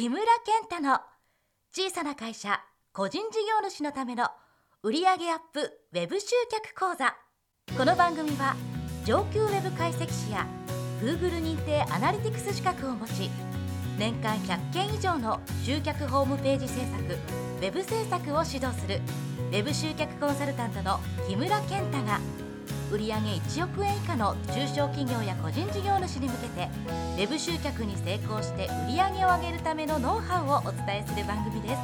木村健太の小さな会社個人事業主のための売上アップウェブ集客講座。この番組は上級ウェブ解析士や Google 認定アナリティクス資格を持ち年間100件以上の集客ホームページ制作ウェブ制作を指導するウェブ集客コンサルタントの木村健太が売上1億円以下の中小企業や個人事業主に向けて Web 集客に成功して売上を上げるためのノウハウをお伝えする番組です。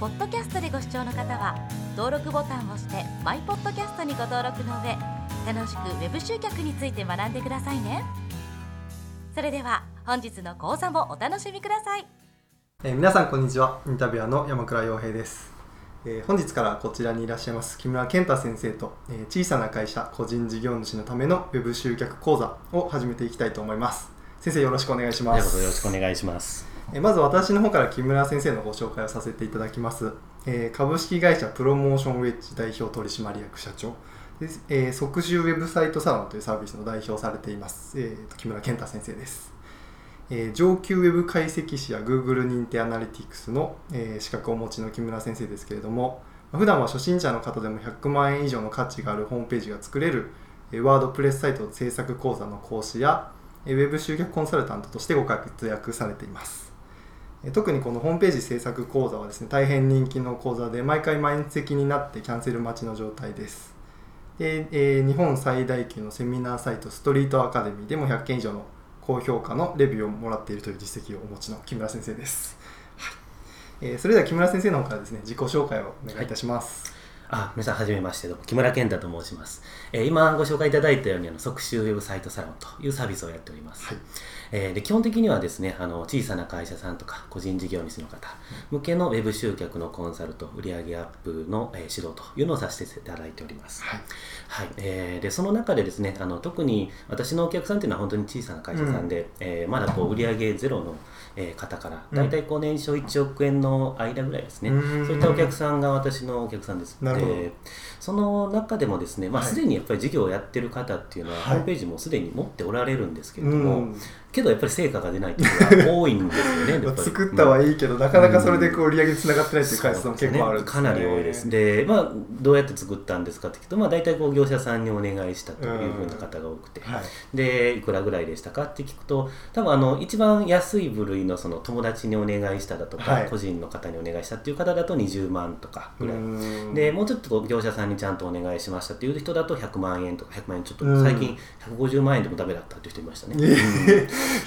ポッドキャストでご視聴の方は登録ボタンを押してマイポッドキャストにご登録の上楽しく Web 集客について学んでくださいね。それでは本日の講座もお楽しみください、えー、皆さんこんにちは。インタビュアーの山倉洋平です。えー、本日からこちらにいらっしゃいます木村健太先生と、えー、小さな会社個人事業主のためのウェブ集客講座を始めていきたいと思います。先生よろしくお願いします。よろしくお願いします、えー、まず私の方から木村先生のご紹介をさせていただきます、えー、株式会社プロモーションウェッジ代表取締役社長。で、えー、即習ウェブサイトサロンというサービスの代表をされています、えー、木村健太先生ですえ、上級ウェブ解析士や Google 認定アナリティクスの、え、資格をお持ちの木村先生ですけれども、普段は初心者の方でも100万円以上の価値があるホームページが作れるワードプレスサイト制作講座の講師やウェブ集客コンサルタントとしてご活躍されています。特にこのホームページ制作講座はですね大変人気の講座で毎回満席になってキャンセル待ちの状態です。で、えー、日本最大級のセミナーサイトストリートアカデミーでも100件以上の高評価のレビューをもらっているという実績をお持ちの木村先生ですえー、それでは木村先生の方からですね自己紹介をお願いいたします。はい、あ皆さんはじめましてどうも木村健太と申します。えー、今ご紹介いただいたようにあの即習ウェブサイトサロンというサービスをやっております。はいえー、で基本的にはですねあの小さな会社さんとか個人事業主の方向けのウェブ集客のコンサルと売上アップの、えー、指導というのをさせていただいております。はいはいえー、でその中でですねあの特に私のお客さんというのは本当に小さな会社さんで、うん、えー、まだこう売上ゼロの、えー、方から大体こう年商1億円の間ぐらいですね、うん、そういったお客さんが私のお客さんです。でその中でもですね、まあ、すでにやっぱり事業をやってる方っていうのは、ホームページもすでに持っておられるんですけれども、うんけどやっぱり成果が出ないっていうのが多いんですよね 作ったはいいけど、なかなかそれでこう売り上げにつながってないっていう回数も結構あるんです、ね、かなり多いですで、まあ、どうやって作ったんですかって聞くと、まあ、大体こう業者さんにお願いしたというふうな方が多くて、はい、でいくらぐらいでしたかって聞くと多分あの一番安い部類のその友達にお願いしただとか、はい、個人の方にお願いしたっていう方だと20万とかぐらい。でもうちょっと業者さんにちゃんとお願いしましたっていう人だと100万円とか100万円ちょっと最近150万円でもダメだったっていう人いましたね。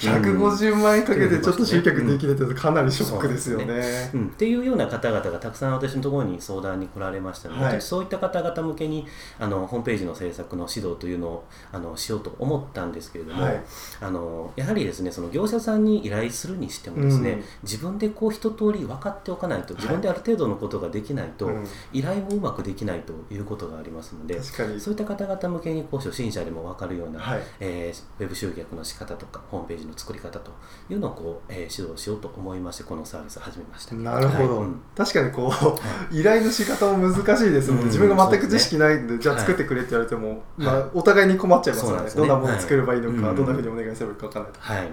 150 50万円かけてちょっと集客できるってかなりショックですよね。ね。うん、っていうような方々がたくさん私のところに相談に来られましたので、はい、そういった方々向けにあのホームページの制作の指導というのをあのしようと思ったんですけれども、はい、あのやはりですねその業者さんに依頼するにしてもですね、うん、自分でこう一通り分かっておかないと自分である程度のことができないと、はい、依頼もうまくできないということがありますのでそういった方々向けにこう初心者でも分かるような、はい、えー、ウェブ集客の仕方とかホームページの作り方というのをこう、えー、指導しようと思いましてこのサービスを始めましたなるほど、はい、確かにこう、はい、依頼の仕方も難しいですので、自分が全く知識ないんで、じゃあ作ってくれって言われても、まあ、お互いに困っちゃいますよね、ね、どんなものを作ればいいのか、どんなふうにお願いすればいいか分からないと、はい。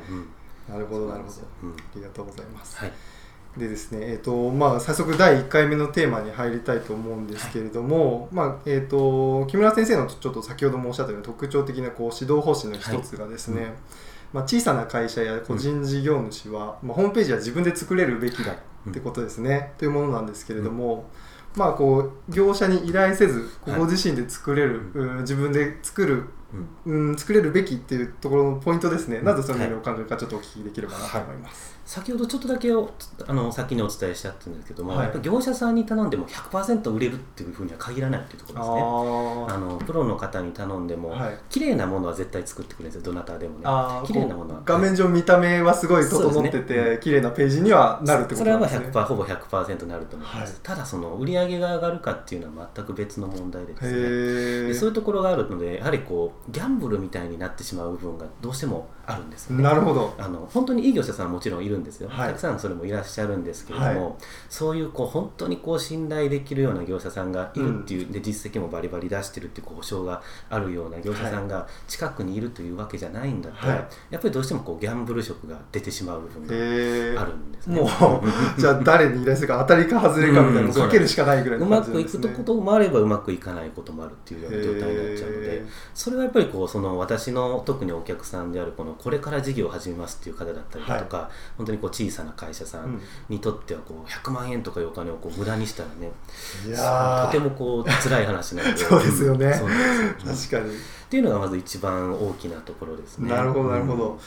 なるほどなるほど、ありがとうございます、はい。でですねえーとまあ、早速第1回目のテーマに入りたいと思うんですけれども、はい、まあえーと、木村先生のちょっと先ほどもおっしゃったような特徴的なこう指導方針の一つがですね、はい。うんまあ、小さな会社や個人事業主は、うん、まあ、ホームページは自分で作れるべきだってことですね、はい、というものなんですけれども、まあ、こう業者に依頼せずご自身で作れる、はい、自分で作るうん、作れるべきっていうところのポイントですね、なぜそのようにお考えかちょっとお聞きできればなと思います。先ほどちょっとだけあの先にお伝えしちゃったんですけども、はい、やっぱ業者さんに頼んでも100%売れるっていうふうには限らないっていうところですね。あのプロの方に頼んでも、はい、綺麗なものは絶対作ってくれるんですよどなたでもね。綺麗なものは。画面上見た目はすごい整ってて、ね、綺麗なページにはなるってことなんですね。それはほぼ100%なると思います、はい、ただその売り上げが上がるかっていうのは全く別の問題でですね。でそういうところがあるのでやはりこギャンブルみたいになってしまう部分がどうしてもあるんですよね。なるほど。あの本当にいい業者さんはもちろんいるんですよ、はい。たくさんそれもいらっしゃるんですけれども、はそういうこう本当にこう信頼できるような業者さんがいるっていう、で実績もバリバリ出してるっていう保証があるような業者さんが近くにいるというわけじゃないんだったら、はい。やっぱりどうしてもこうギャンブル色が出てしまう部分がえあるんですね。もう じゃあ誰に依頼するか当たりか外れかみたいなのうん。かけるしかないぐらいうのまくいくこともあればうまくいかないこともあるっていうような状態になっちゃうのでへそれはやっぱりこうその私の特にお客さんであるこのこれから事業を始めますっていう方だったりだとか、本当にこう小さな会社さうん。んにとってはこう100万円とかいうお金をこう無駄にしたらねいやー。とてもこう辛い話なので。そうですよね。うなんよ。確かに。っていうのがまず一番大きなところですね。なるほどなるほど、うん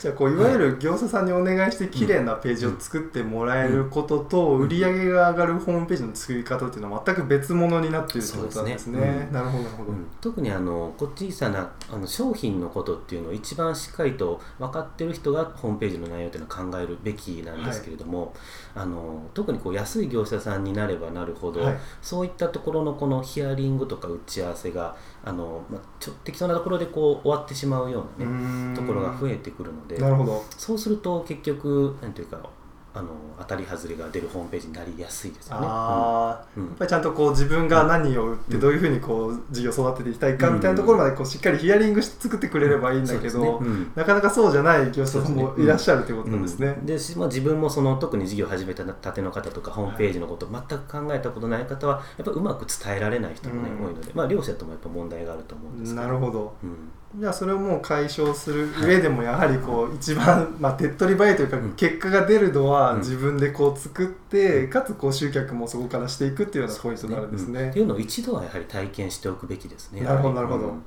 じゃあこういわゆる業者さんにお願いして綺麗なページを作ってもらえることと売り上げが上がるホームページの作り方っていうのは全く別物になっているってことなんですね。そうですね。なるほど。なるほど、うん特にあのこ小さなあの商品のことっていうのを一番しっかりと分かってる人がホームページの内容っていうのは考えるべきなんですけれども、あの特にこう安い業者さんになればなるほど、はい。そういったところのこのヒアリングとか打ち合わせがあの、まあ、ちょ適当なところでこう終わってしまうようなねところが増えてくるのでなるほど。そうすると結局なんていうかあの当たり外れが出るホームページになりやすいですよね。あー。うん。やっぱりちゃんとこう自分が何を売ってうんどういうふうにこう事業を育てていきたいかみたいなところまでこうしっかりヒアリングして作ってくれればいいんだけど、ね。うん。なかなかそうじゃない業者さんもいらっしゃるということなんですね。うん。でしまあ、自分もその特に事業を始めたたての方とかホームページのことを全く考えたことない方はやっぱうまく伝えられない人も、ねうん。多いので、まあ、両者ともやっぱ問題があると思うんですけど。なるほど。うんじゃあそれをもう解消する上でもやはりこう一番、まあ、手っ取り早いというかうん。結果が出るのはうん自分でこう作って、うん。かつこう集客もそこからしていくっていうようなポイントになるんですね。うんって。いうのを一度はやはり体験しておくべきですね。なるほどなるほど。うん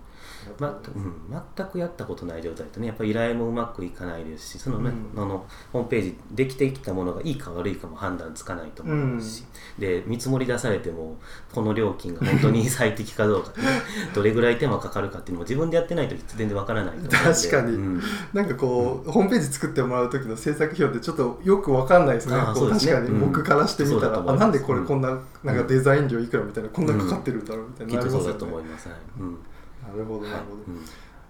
まうん、全くやったことない状態とねやっぱり依頼もうまくいかないですしその,、ねうん。あのホームページできてきたものがいいか悪いかも判断つかないと思いますし、で見積もり出されてもこの料金が本当に最適かどうか、ね、どれぐらい手間かかるかっていうのも自分でやってないと全然わからない確かに。うん。なんかこう、ホームページ作ってもらう時の制作費用ってちょっとよくわかんないですね。ね。確かに僕からしてみたら、うんあなんでこれこんな,、なんかデザイン料いくらみたいなこんなかかってるんだろうみたいきっとそうだと思います。はい。うん。なるほどなるほど、うん。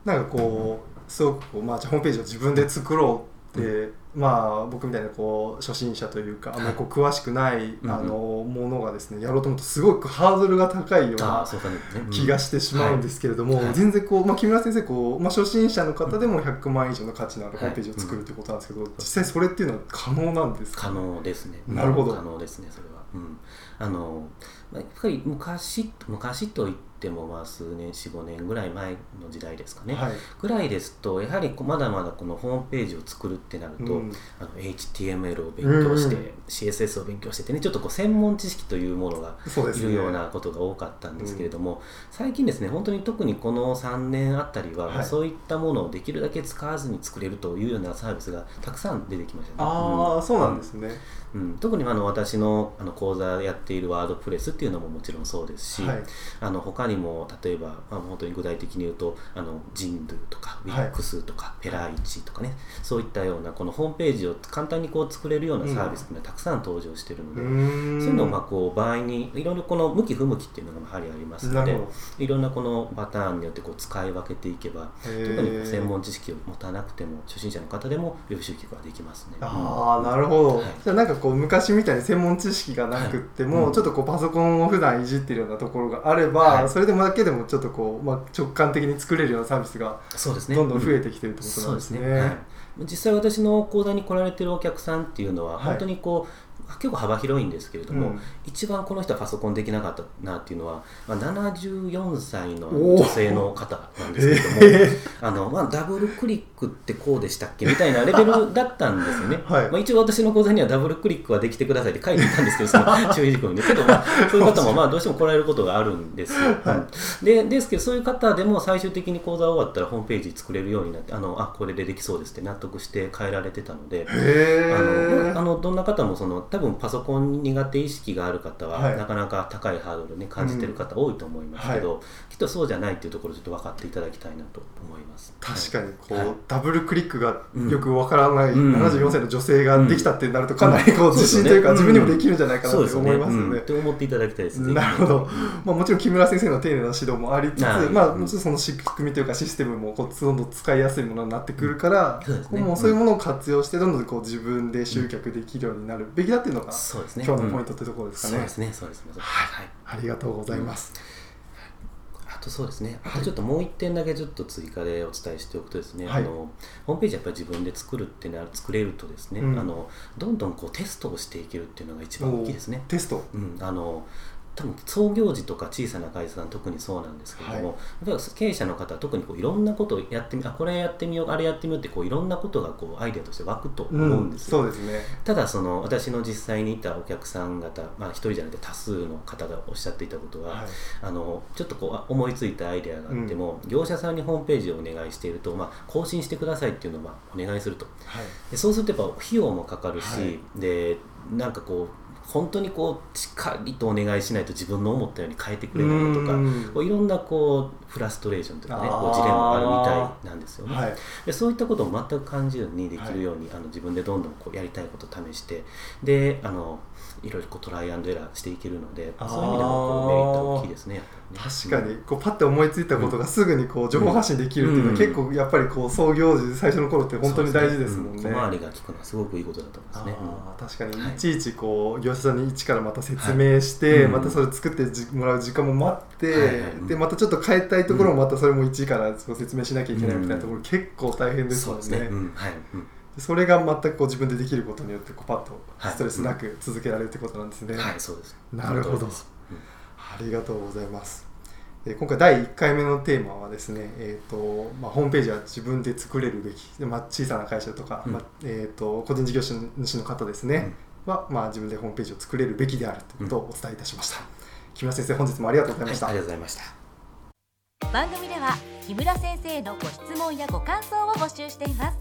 なんかこうすごくこう、まあ、じゃあホームページを自分で作ろうって、まあ僕みたいなこう初心者というかあんまりこう詳しくない、うんあのものがですねやろうと思うとすごくハードルが高いような気がしてしまうんですけれども、はい。はい全然こう、まあ、木村先生こう、まあ、初心者の方でも100万以上の価値のあるホームページを作るということなんですけど、実際それっていうのは可能なんですか？可能ですね。なるほど。可能ですね、それは。うん、あの、まあ、やっぱり昔、昔といっても、まあ、数年、4、5年ぐらい前の時代ですかね。はい。ぐらいですと、やはりまだまだこのホームページを作るってなると、うん。あの HTML を勉強して、うんうん。CSS を勉強してってね、ちょっとこう専門知識というものがいるようなことが多かったんですけれども、最近ですね本当に特にこの3年あたりは、はい。そういったものをできるだけ使わずに作れるというようなサービスがたくさん出てきましたね。ああ、そうなんですね、うん、特にあの私のあの講座やっているワードプレスっていうのももちろんそうですし、はい。あの他にも例えば、まあ、本当に具体的に言うとあのジンドゥとかウィックスとか、ペライチとかねそういったようなこのホームページを簡単にこう作れるようなサービスっていうのはたくさん登場しているので、うーん。そういうのをまあこう場合にいろいろこの向き不向きっていうのがやはりありますのでいろんなこのパターンによってこう使い分けていけば特に専門知識を持たなくても初心者の方でもウェブ集客はできますね。ああなるほど、はい。じゃあなんかこう昔みたいに専門知識がなくっても、はいうんちょっとこうパソコンを普段いじってるようなところがあれば、はい。それでもだけでもちょっとこう、まあ、直感的に作れるようなサービスがそうですね。どんどん増えてきてるってことなんですね。はい、実際私の講座に来られてるお客さんっていうのははい。本当にこう、結構幅広いんですけれども、うん。一番この人はパソコンできなかったなっていうのは、まあ、74歳の女性の方なんですけれどもへ あの、まあ、ダブルクリックってこうでしたっけみたいなレベルだったんですよね、はい。まあ、一応私の講座にはダブルクリックはできてくださいって書いていたんですけど その注意事項に。ねけど、まあ、そういう方もまあどうしても来られることがあるんですよ、はでですけどそういう方でも最終的に講座終わったらホームページ作れるようになってあのあこれでできそうですって納得して変えられてたのでへあのえあのどんな方もその多多分パソコン苦手意識がある方は、はい。なかなか高いハードルね感じてる方多いと思いますけど、きっとそうじゃないっていうところをちょっと分かっていただきたいなと思います。確かにこう、はい。ダブルクリックがうんよくわからないうん。74歳の女性ができたってなるとかなりこう 自信というかうん自分にもできるんじゃないかなそうですねって思いますようん。ねって思っていただきたいですね。なるほど、まあ、もちろん木村先生の丁寧な指導もありつつ、はい。まあ、その仕組みというかシステムもこうどんどん使いやすいものになってくるから、そうですね。もうそういうものを活用してどんどんこう自分で集客できるようになるべきだっていうのが、そうですね。今日のポイントトってところですかね。そうですねそうですね。はい。はい。ありがとうございます。あとそうですね、あとちょっともう一点だけちょっと追加でお伝えしておくとですね、はい。あのホームページやっぱり自分で作るってな作れるとですね、うん。あのどんどんこうテストをしていけるっていうのが一番大きいですね。テスト？うん、あの多分創業時とか小さな会社さん特にそうなんですけれども、やっぱり経営者の方は特にこういろんなことをやってみあこれやってみようあれやってみようってこういろんなことがこうアイデアとして湧くと思うんですよ。そうですね。ただその私の実際にいたお客さん方、まあ、一人じゃなくて多数の方がおっしゃっていたことは、はい。あのちょっとこうあ思いついたアイデアがあっても、業者さんにホームページをお願いしていると、まあ、更新してくださいっていうのをまあお願いすると。はい。でそうするとやっぱ費用もかかるし、はい。でなんかこう本当にこうしっかりとお願いしないと自分の思ったように変えてくれないとかうんこういろんなこうフラストレーションというかねジレンマがあるみたいなんですよね。はい。でそういったことを全く感じずにできるように、あの自分でどんどんこうやりたいことを試してであのいろいろこうトライアンドエラーしていけるのでそういう意味でもこうメリット大きいですねね。確かに。こうパッて思いついたことがすぐにこう情報発信できるっていうのはうん。結構やっぱりこう創業時最初の頃って本当に大事ですもんね。そう小回りが利くのはすごくいいことだと思いますね。あー確かに。はいいちいちこう業者さんに一からまた説明して、はい。またそれ作ってじもらう時間も待って、はいはい。うん。でまたちょっと変えたいところもまたそれも一から説明しなきゃいけないみたいなところ結構大変ですもんね。そうですね。それが全くこう自分でできることによってこうパッとはいストレスなく続けられるってことなんですね。はいそうです。なるほどありがとうございます。えー今回第1回目のテーマはですね、えーとまあ、ホームページは自分で作れるべき、でまあ、小さな会社とか、うんまあえー、と個人事業主の方ですね、は、まあ、自分でホームページを作れるべきであるということをお伝えいたしました。木村先生本日もありがとうございました。はいありがとうございました。番組では木村先生のご質問やご感想を募集しています。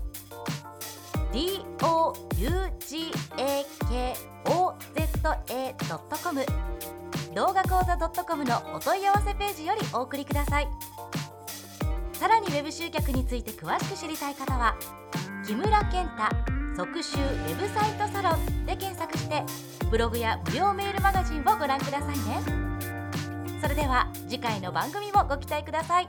D o u g a k o z a .com 動画講座 .com のお問い合わせページよりお送りください。さらにウェブ集客について詳しく知りたい方は木村健太即集ウェブサイトサロンで検索してブログや無料メールマガジンをご覧くださいね。それでは次回の番組もご期待ください。